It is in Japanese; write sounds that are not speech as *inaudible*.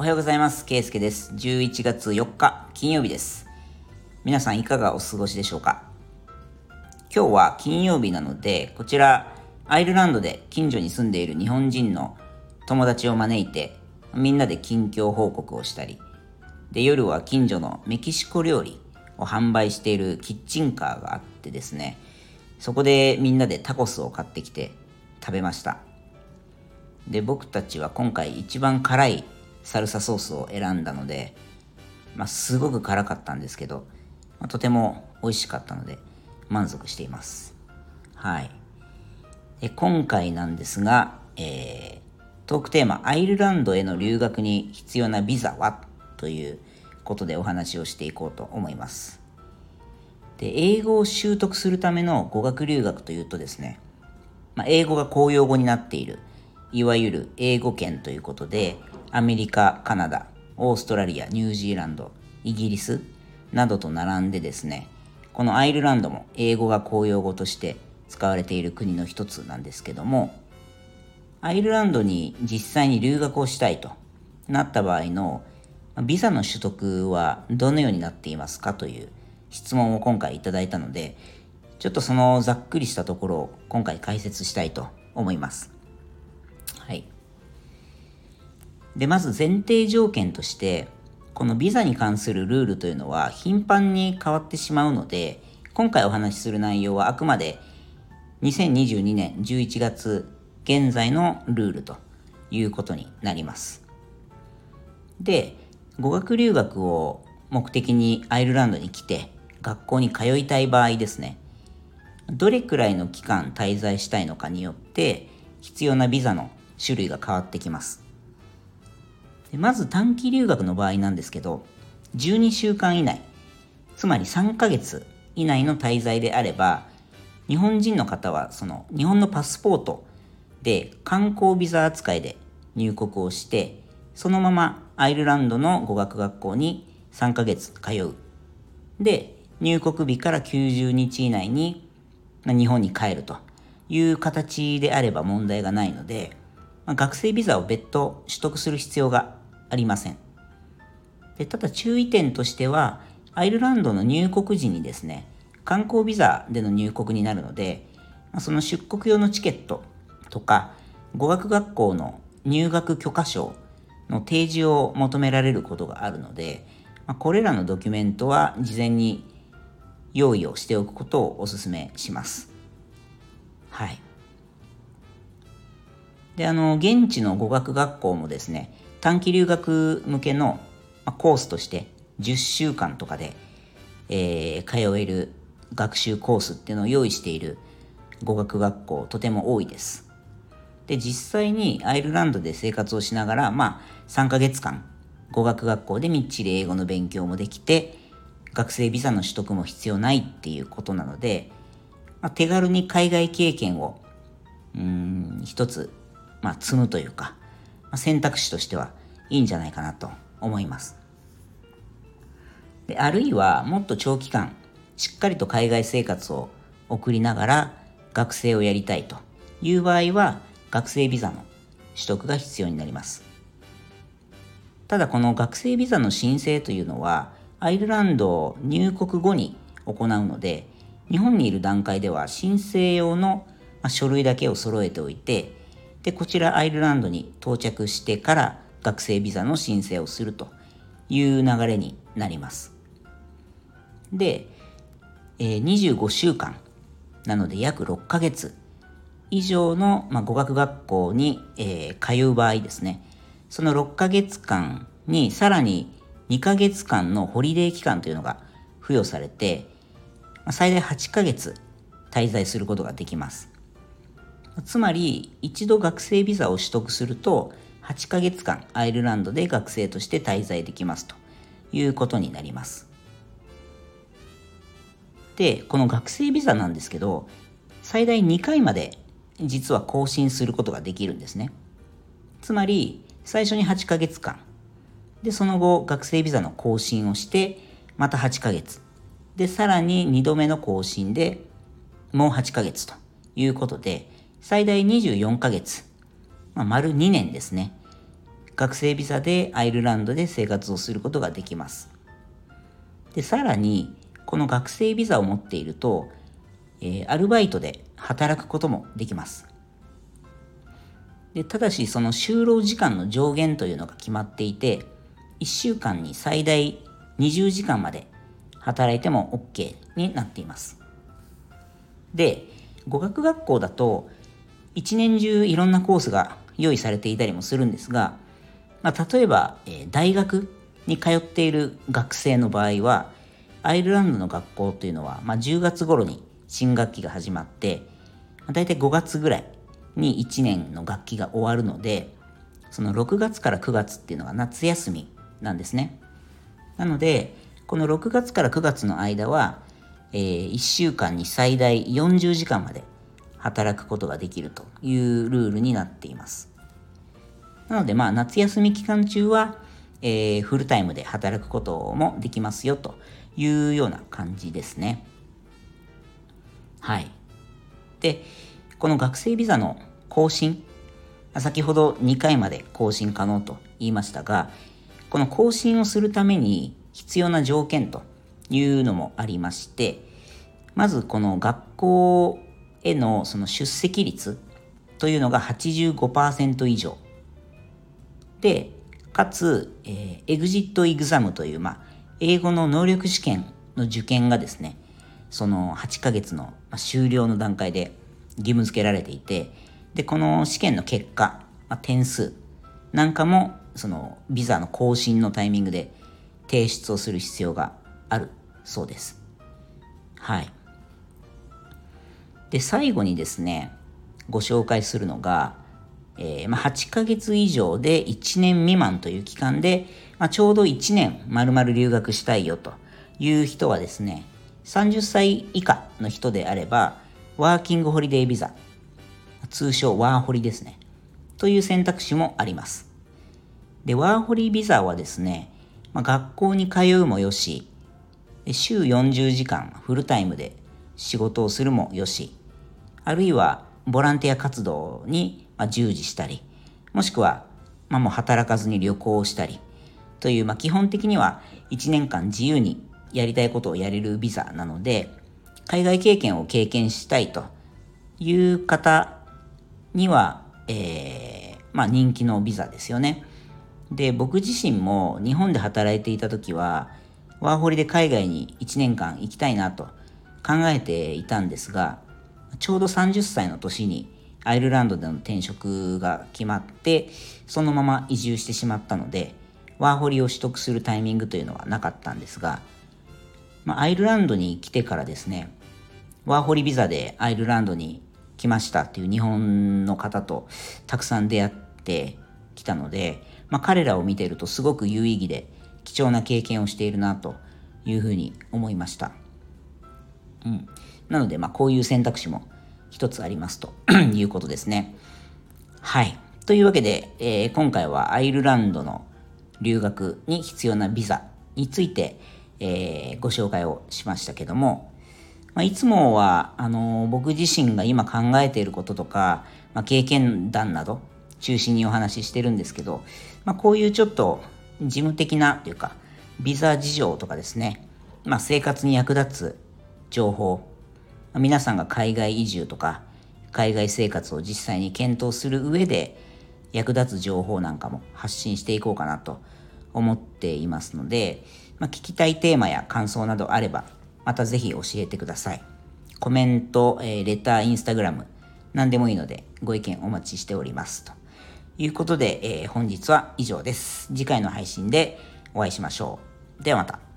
おはようございます。ケイスケです。11月4日、金曜日です。皆さんいかがお過ごしでしょうか？今日は金曜日なので、こちら、アイルランドで近所に住んでいる日本人の友達を招いて、みんなで近況報告をしたり、で、夜は近所のメキシコ料理を販売しているキッチンカーがあってですね、そこでみんなでタコスを買ってきて食べました。で、僕たちは今回一番辛いサルサソースを選んだので、まあ、すごく辛かったんですけど、まあ、とても美味しかったので満足しています。はい。で今回なんですが、えー、トークテーマ、アイルランドへの留学に必要なビザは？ということでお話をしていこうと思います。で、英語を習得するための語学留学というとですね、まあ、英語が公用語になっている、いわゆる英語圏ということで、アメリカ、カナダ、オーストラリア、ニュージーランド、イギリスなどと並んでですね、このアイルランドも英語が公用語として使われている国の一つなんですけども、アイルランドに実際に留学をしたいとなった場合のビザの取得はどのようになっていますかという質問を今回いただいたので、ちょっとそのざっくりしたところを今回解説したいと思います。はい。で、まず前提条件として、このビザに関するルールというのは頻繁に変わってしまうので、今回お話しする内容はあくまで2022年11月現在のルールということになります。で、語学留学を目的にアイルランドに来て学校に通いたい場合ですね、どれくらいの期間滞在したいのかによって必要なビザの種類が変わってきます。でまず短期留学の場合なんですけど、12週間以内、つまり3ヶ月以内の滞在であれば、日本人の方はその日本のパスポートで観光ビザ扱いで入国をして、そのままアイルランドの語学学校に3ヶ月通う。で、入国日から90日以内に日本に帰るという形であれば問題がないので、ま、学生ビザを別途取得する必要がありません。でただ注意点としては、アイルランドの入国時にですね、観光ビザでの入国になるので、その出国用のチケットとか、語学学校の入学許可証の提示を求められることがあるので、これらのドキュメントは事前に用意をしておくことをお勧めします。はい。で、あの、現地の語学学校もですね、短期留学向けのコースとして10週間とかで、えー、通える学習コースっていうのを用意している語学学校とても多いです。で、実際にアイルランドで生活をしながら、まあ、3ヶ月間、語学学校でみっちり英語の勉強もできて、学生ビザの取得も必要ないっていうことなので、まあ、手軽に海外経験を、うん、一つ、まあ、積むというか、選択肢としてはいいんじゃないかなと思います。であるいは、もっと長期間、しっかりと海外生活を送りながら学生をやりたいという場合は、学生ビザの取得が必要になります。ただこの学生ビザの申請というのは、アイルランド入国後に行うので、日本にいる段階では申請用の書類だけを揃えておいて、で、こちらアイルランドに到着してから学生ビザの申請をするという流れになります。で、え、25週間なので約6ヶ月以上の、まあ、語学学校に、えー、通う場合ですね、その6ヶ月間にさらに2ヶ月間のホリデー期間というのが付与されて、最大8ヶ月滞在することができます。つまり、一度学生ビザを取得すると、8ヶ月間アイルランドで学生として滞在できますということになります。で、この学生ビザなんですけど、最大2回まで実は更新することができるんですね。つまり、最初に8ヶ月間、で、その後、学生ビザの更新をして、また8ヶ月。で、さらに2度目の更新で、もう8ヶ月ということで、最大24ヶ月、まあ、丸2年ですね。学生ビザでアイルランドで生活をすることができます。で、さらに、この学生ビザを持っていると、えー、アルバイトで働くこともできます。でただし、その就労時間の上限というのが決まっていて、1週間に最大20時間まで働いても OK になっています。で、語学学校だと、一年中いろんなコースが用意されていたりもするんですが、まあ、例えば、えー、大学に通っている学生の場合は、アイルランドの学校というのは、まあ、10月頃に新学期が始まって、まあ、大体5月ぐらいに1年の学期が終わるので、その6月から9月っていうのが夏休みなんですね。なので、この6月から9月の間は、えー、1週間に最大40時間まで働くことができるというルールになっています。なので、まあ、夏休み期間中は、えー、フルタイムで働くこともできますよというような感じですね。はい。で、この学生ビザの更新、先ほど2回まで更新可能と言いましたが、この更新をするために必要な条件というのもありまして、まずこの学校へのその出席率というのが85%以上。で、かつ、えー、エグジットエグザムという、まあ、英語の能力試験の受験がですね、その8ヶ月の終了の段階で義務付けられていて、で、この試験の結果、まあ、点数なんかも、そのビザの更新のタイミングで提出をする必要があるそうです。はい。で、最後にですね、ご紹介するのが、えー、まあ、8ヶ月以上で1年未満という期間で、まあ、ちょうど1年丸々留学したいよという人はですね、30歳以下の人であれば、ワーキングホリデービザ、通称ワーホリですね、という選択肢もあります。で、ワーホリビザはですね、まあ、学校に通うもよし、週40時間フルタイムで仕事をするもよし、あるいはボランティア活動に従事したり、もしくは、まあ、もう働かずに旅行をしたり、という、まあ、基本的には1年間自由にやりたいことをやれるビザなので、海外経験を経験したいという方には、えー、まあ人気のビザですよね。で、僕自身も日本で働いていた時は、ワーホリで海外に1年間行きたいなと考えていたんですが、ちょうど30歳の年にアイルランドでの転職が決まって、そのまま移住してしまったので、ワーホリを取得するタイミングというのはなかったんですが、まあ、アイルランドに来てからですね、ワーホリビザでアイルランドに来ましたっていう日本の方とたくさん出会ってきたので、まあ、彼らを見てるとすごく有意義で貴重な経験をしているなというふうに思いました。うん。なので、まあ、こういう選択肢も一つありますと *clears throat* いうことですね。はい。というわけで、えー、今回はアイルランドの留学に必要なビザについて、えー、ご紹介をしましたけども、まあ、いつもは、あのー、僕自身が今考えていることとか、まあ、経験談など中心にお話ししてるんですけど、まあ、こういうちょっと事務的なというか、ビザ事情とかですね、まあ、生活に役立つ情報、皆さんが海外移住とか、海外生活を実際に検討する上で役立つ情報なんかも発信していこうかなと思っていますので、まあ、聞きたいテーマや感想などあれば、またぜひ教えてください。コメント、えー、レター、インスタグラム、何でもいいのでご意見お待ちしております。ということで、えー、本日は以上です。次回の配信でお会いしましょう。ではまた。